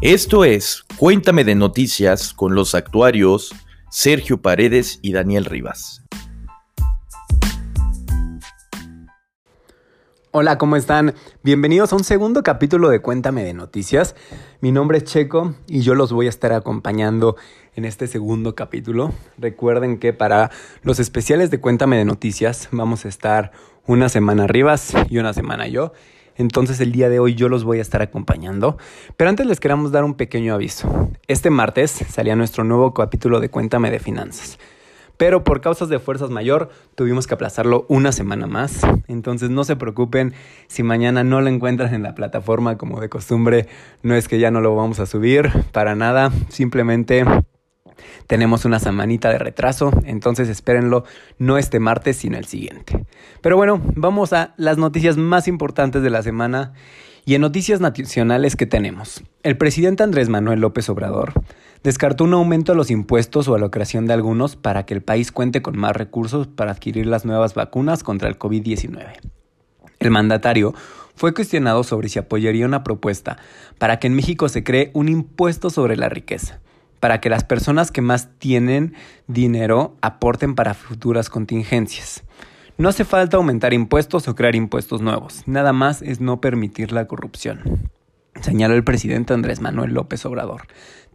Esto es Cuéntame de Noticias con los actuarios Sergio Paredes y Daniel Rivas. Hola, ¿cómo están? Bienvenidos a un segundo capítulo de Cuéntame de Noticias. Mi nombre es Checo y yo los voy a estar acompañando en este segundo capítulo. Recuerden que para los especiales de Cuéntame de Noticias vamos a estar una semana Rivas y una semana yo. Entonces el día de hoy yo los voy a estar acompañando. Pero antes les queremos dar un pequeño aviso. Este martes salía nuestro nuevo capítulo de Cuéntame de Finanzas. Pero por causas de fuerzas mayor tuvimos que aplazarlo una semana más. Entonces no se preocupen si mañana no lo encuentran en la plataforma como de costumbre. No es que ya no lo vamos a subir para nada. Simplemente tenemos una semanita de retraso, entonces espérenlo no este martes, sino el siguiente. Pero bueno, vamos a las noticias más importantes de la semana y en noticias nacionales que tenemos. El presidente Andrés Manuel López Obrador descartó un aumento a los impuestos o a la creación de algunos para que el país cuente con más recursos para adquirir las nuevas vacunas contra el COVID-19. El mandatario fue cuestionado sobre si apoyaría una propuesta para que en México se cree un impuesto sobre la riqueza para que las personas que más tienen dinero aporten para futuras contingencias. No hace falta aumentar impuestos o crear impuestos nuevos, nada más es no permitir la corrupción, señaló el presidente Andrés Manuel López Obrador.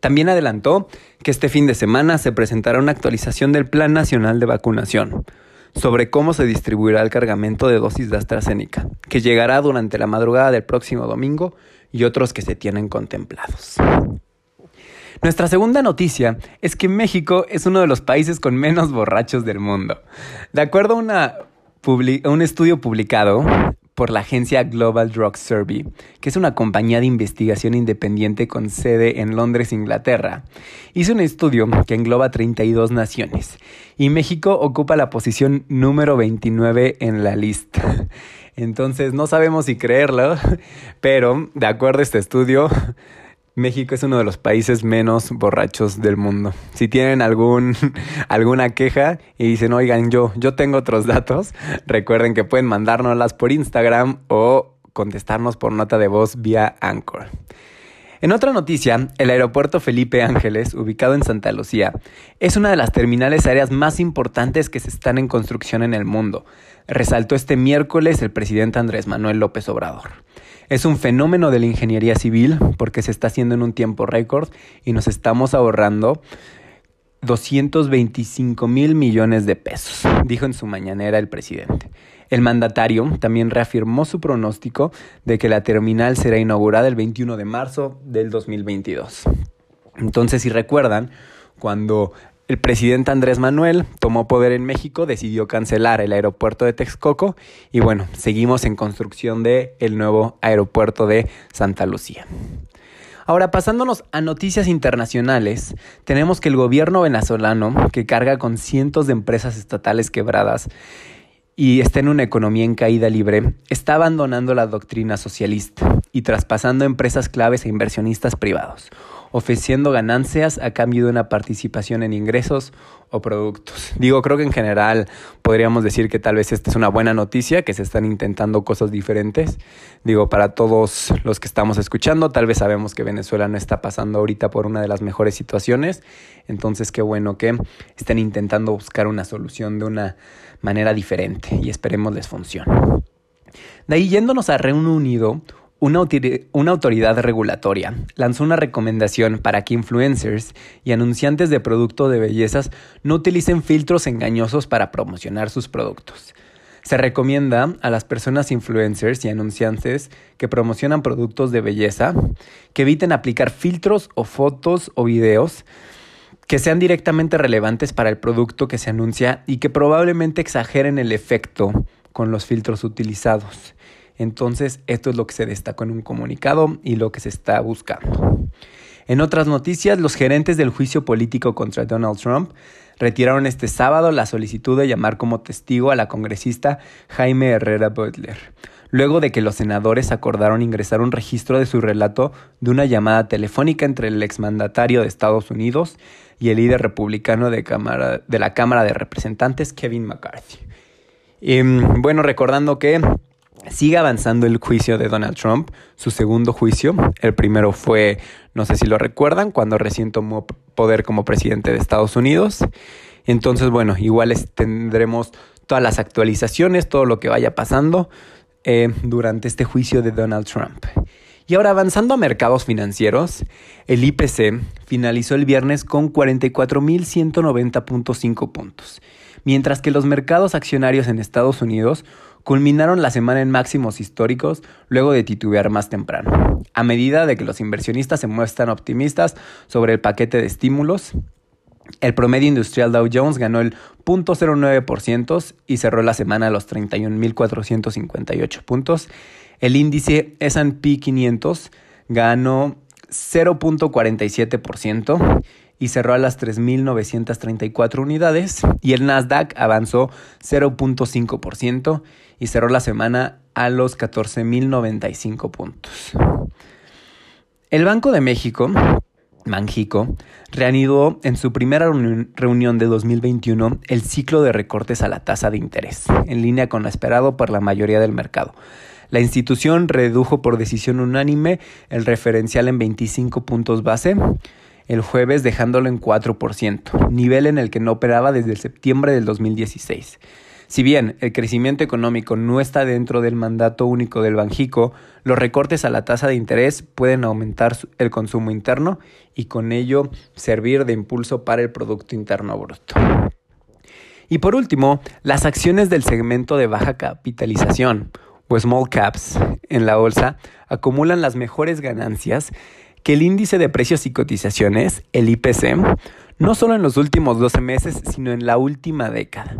También adelantó que este fin de semana se presentará una actualización del Plan Nacional de Vacunación sobre cómo se distribuirá el cargamento de dosis de AstraZeneca, que llegará durante la madrugada del próximo domingo y otros que se tienen contemplados. Nuestra segunda noticia es que México es uno de los países con menos borrachos del mundo. De acuerdo a, un estudio publicado por la agencia Global Drug Survey, que es una compañía de investigación independiente con sede en Londres, Inglaterra, hizo un estudio que engloba 32 naciones y México ocupa la posición número 29 en la lista. Entonces no sabemos si creerlo, pero de acuerdo a este estudio, México es uno de los países menos borrachos del mundo. Si tienen algún, alguna queja y dicen, oigan, yo, yo tengo otros datos, recuerden que pueden mandárnoslas por Instagram o contestarnos por nota de voz vía Anchor. En otra noticia, el aeropuerto Felipe Ángeles, ubicado en Santa Lucía, es una de las terminales aéreas más importantes que se están en construcción en el mundo, resaltó este miércoles el presidente Andrés Manuel López Obrador. Es un fenómeno de la ingeniería civil porque se está haciendo en un tiempo récord y nos estamos ahorrando 225 mil millones de pesos, dijo en su mañanera el presidente. El mandatario también reafirmó su pronóstico de que la terminal será inaugurada el 21 de marzo del 2022. Entonces, si recuerdan, cuando el presidente Andrés Manuel tomó poder en México, decidió cancelar el aeropuerto de Texcoco y bueno, seguimos en construcción de nuevo aeropuerto de Santa Lucía. Ahora, pasándonos a noticias internacionales, tenemos que el gobierno venezolano, que carga con cientos de empresas estatales quebradas y está en una economía en caída libre, está abandonando la doctrina socialista y traspasando empresas claves a inversionistas privados ofreciendo ganancias a cambio de una participación en ingresos o productos. Digo, creo que en general podríamos decir que tal vez esta es una buena noticia, que se están intentando cosas diferentes. Digo, para todos los que estamos escuchando, tal vez sabemos que Venezuela no está pasando ahorita por una de las mejores situaciones, entonces qué bueno que estén intentando buscar una solución de una manera diferente y esperemos les funcione. De ahí yéndonos a Reino Unido, una, autoridad regulatoria lanzó una recomendación para que influencers y anunciantes de productos de bellezas no utilicen filtros engañosos para promocionar sus productos. Se recomienda a las personas influencers y anunciantes que promocionan productos de belleza que eviten aplicar filtros o fotos o videos que sean directamente relevantes para el producto que se anuncia y que probablemente exageren el efecto con los filtros utilizados. Entonces, esto es lo que se destacó en un comunicado y lo que se está buscando. En otras noticias, los gerentes del juicio político contra Donald Trump retiraron este sábado la solicitud de llamar como testigo a la congresista Jaime Herrera Butler, luego de que los senadores acordaron ingresar un registro de su relato de una llamada telefónica entre el exmandatario de Estados Unidos y el líder republicano de, de la Cámara de Representantes, Kevin McCarthy. Y, em, bueno, recordando que Sigue avanzando el juicio de Donald Trump, su segundo juicio. El primero fue, no sé si lo recuerdan, cuando recién tomó poder como presidente de Estados Unidos. Entonces, bueno, igual tendremos todas las actualizaciones, todo lo que vaya pasando eh, durante este juicio de Donald Trump. Y ahora avanzando a mercados financieros, el IPC finalizó el viernes con 44.190.5 puntos, mientras que los mercados accionarios en Estados Unidos culminaron la semana en máximos históricos luego de titubear más temprano. A medida de que los inversionistas se muestran optimistas sobre el paquete de estímulos, el promedio industrial Dow Jones ganó el 0.09% y cerró la semana a los 31.458 puntos. El índice SP 500 ganó 0.47% y cerró a las 3.934 unidades y el Nasdaq avanzó 0.5% y cerró la semana a los 14.095 puntos. El Banco de México, Manjico, reanudó en su primera reunión de 2021 el ciclo de recortes a la tasa de interés, en línea con lo esperado por la mayoría del mercado. La institución redujo por decisión unánime el referencial en 25 puntos base el jueves dejándolo en 4%, nivel en el que no operaba desde septiembre del 2016. Si bien el crecimiento económico no está dentro del mandato único del Banjico, los recortes a la tasa de interés pueden aumentar el consumo interno y con ello servir de impulso para el Producto Interno Bruto. Y por último, las acciones del segmento de baja capitalización o small caps en la bolsa acumulan las mejores ganancias que el índice de precios y cotizaciones, el IPC, no solo en los últimos 12 meses, sino en la última década.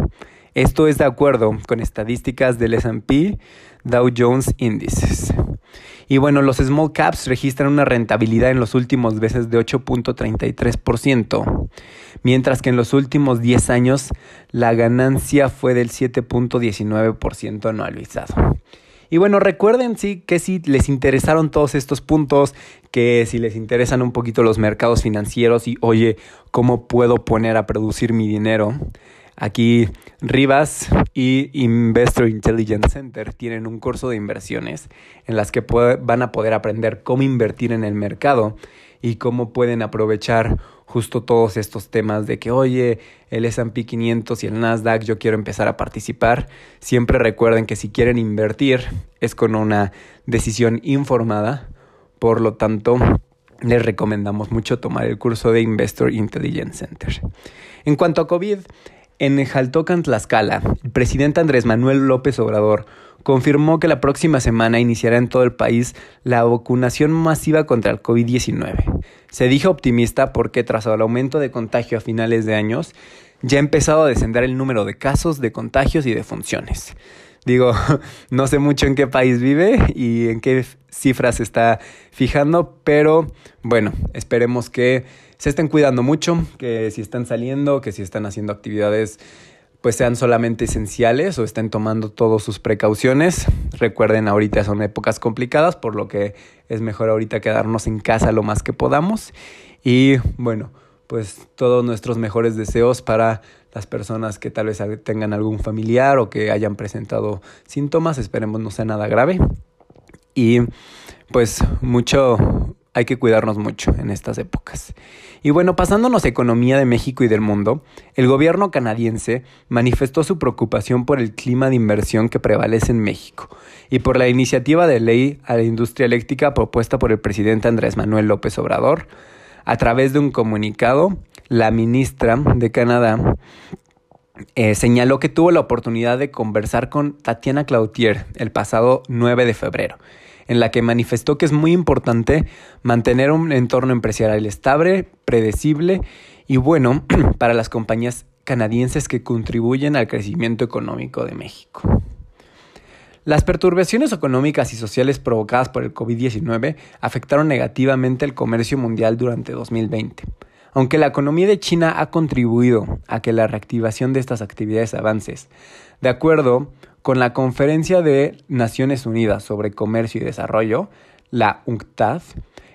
Esto es de acuerdo con estadísticas del SP Dow Jones Índices. Y bueno, los small caps registran una rentabilidad en los últimos meses de 8.33%, mientras que en los últimos 10 años la ganancia fue del 7.19% anualizado. Y bueno, recuerden sí que si les interesaron todos estos puntos, que si les interesan un poquito los mercados financieros y oye, ¿cómo puedo poner a producir mi dinero? Aquí Rivas y Investor Intelligence Center tienen un curso de inversiones en las que van a poder aprender cómo invertir en el mercado y cómo pueden aprovechar justo todos estos temas de que, oye, el SP 500 y el Nasdaq, yo quiero empezar a participar. Siempre recuerden que si quieren invertir es con una decisión informada. Por lo tanto, les recomendamos mucho tomar el curso de Investor Intelligence Center. En cuanto a COVID, en Jaltocan, Tlaxcala, el presidente Andrés Manuel López Obrador confirmó que la próxima semana iniciará en todo el país la vacunación masiva contra el COVID-19. Se dijo optimista porque tras el aumento de contagio a finales de años, ya ha empezado a descender el número de casos, de contagios y de funciones. Digo, no sé mucho en qué país vive y en qué cifras se está fijando, pero bueno, esperemos que se estén cuidando mucho, que si están saliendo, que si están haciendo actividades pues sean solamente esenciales o estén tomando todas sus precauciones. Recuerden, ahorita son épocas complicadas, por lo que es mejor ahorita quedarnos en casa lo más que podamos. Y bueno, pues todos nuestros mejores deseos para las personas que tal vez tengan algún familiar o que hayan presentado síntomas. Esperemos no sea nada grave. Y pues mucho, hay que cuidarnos mucho en estas épocas. Y bueno, pasándonos a economía de México y del mundo, el gobierno canadiense manifestó su preocupación por el clima de inversión que prevalece en México y por la iniciativa de ley a la industria eléctrica propuesta por el presidente Andrés Manuel López Obrador. A través de un comunicado, la ministra de Canadá eh, señaló que tuvo la oportunidad de conversar con Tatiana Cloutier el pasado 9 de febrero en la que manifestó que es muy importante mantener un entorno empresarial estable, predecible y bueno para las compañías canadienses que contribuyen al crecimiento económico de México. Las perturbaciones económicas y sociales provocadas por el COVID-19 afectaron negativamente el comercio mundial durante 2020. Aunque la economía de China ha contribuido a que la reactivación de estas actividades avances, de acuerdo con la Conferencia de Naciones Unidas sobre Comercio y Desarrollo, la UNCTAD,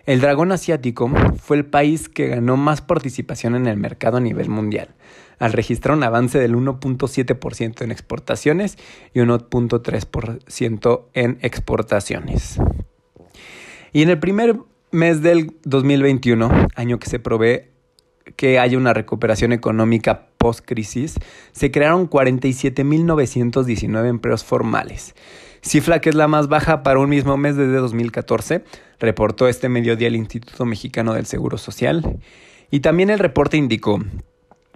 El dragón asiático fue el país que ganó más participación en el mercado a nivel mundial, al registrar un avance del 1.7% en exportaciones y 1.3% en exportaciones. Y en el primer mes del 2021, año que se provee que haya una recuperación económica post-crisis, se crearon 47.919 empleos formales cifra que es la más baja para un mismo mes desde 2014, reportó este mediodía el Instituto Mexicano del Seguro Social. Y también el reporte indicó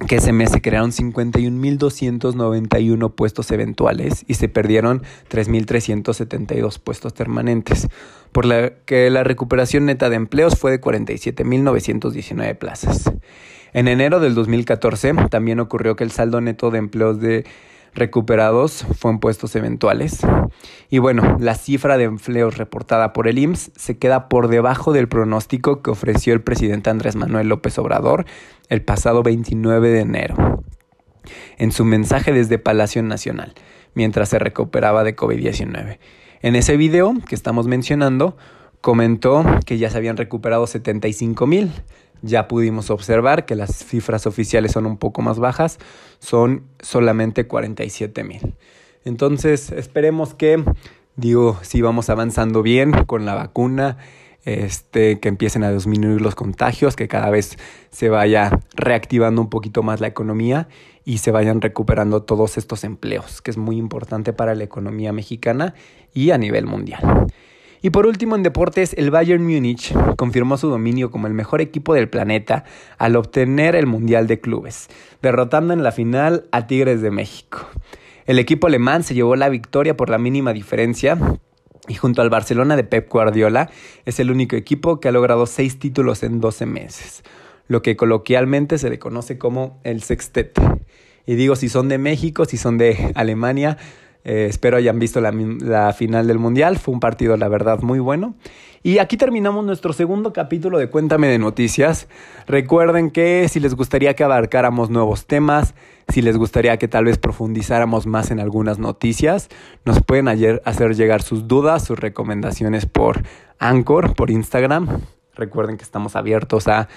que ese mes se crearon 51.291 puestos eventuales y se perdieron 3.372 puestos permanentes, por lo que la recuperación neta de empleos fue de 47.919 plazas. En enero del 2014 también ocurrió que el saldo neto de empleos de recuperados fueron puestos eventuales. Y bueno, la cifra de empleos reportada por el IMSS se queda por debajo del pronóstico que ofreció el presidente Andrés Manuel López Obrador el pasado 29 de enero en su mensaje desde Palacio Nacional, mientras se recuperaba de COVID-19. En ese video que estamos mencionando, comentó que ya se habían recuperado 75 mil, ya pudimos observar que las cifras oficiales son un poco más bajas, son solamente 47 mil. Entonces, esperemos que, digo, si vamos avanzando bien con la vacuna, este, que empiecen a disminuir los contagios, que cada vez se vaya reactivando un poquito más la economía y se vayan recuperando todos estos empleos, que es muy importante para la economía mexicana y a nivel mundial. Y por último en deportes, el Bayern Múnich confirmó su dominio como el mejor equipo del planeta al obtener el Mundial de Clubes, derrotando en la final a Tigres de México. El equipo alemán se llevó la victoria por la mínima diferencia y junto al Barcelona de Pep Guardiola es el único equipo que ha logrado seis títulos en 12 meses, lo que coloquialmente se le conoce como el sextete. Y digo, si son de México, si son de Alemania, eh, espero hayan visto la, final del Mundial. Fue un partido, la verdad, muy bueno. Y aquí terminamos nuestro segundo capítulo de Cuéntame de Noticias. Recuerden que si les gustaría que abarcáramos nuevos temas, si les gustaría que tal vez profundizáramos más en algunas noticias, nos pueden hacer llegar sus dudas, sus recomendaciones por Anchor, por Instagram. Recuerden que estamos abiertos a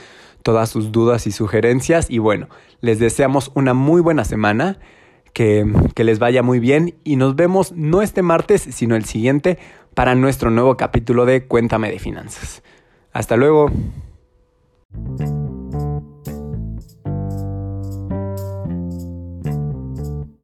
todas sus dudas y sugerencias. Y bueno, les deseamos una muy buena semana que, les vaya muy bien y nos vemos no este martes, sino el siguiente para nuestro nuevo capítulo de Cuéntame de Finanzas. Hasta luego.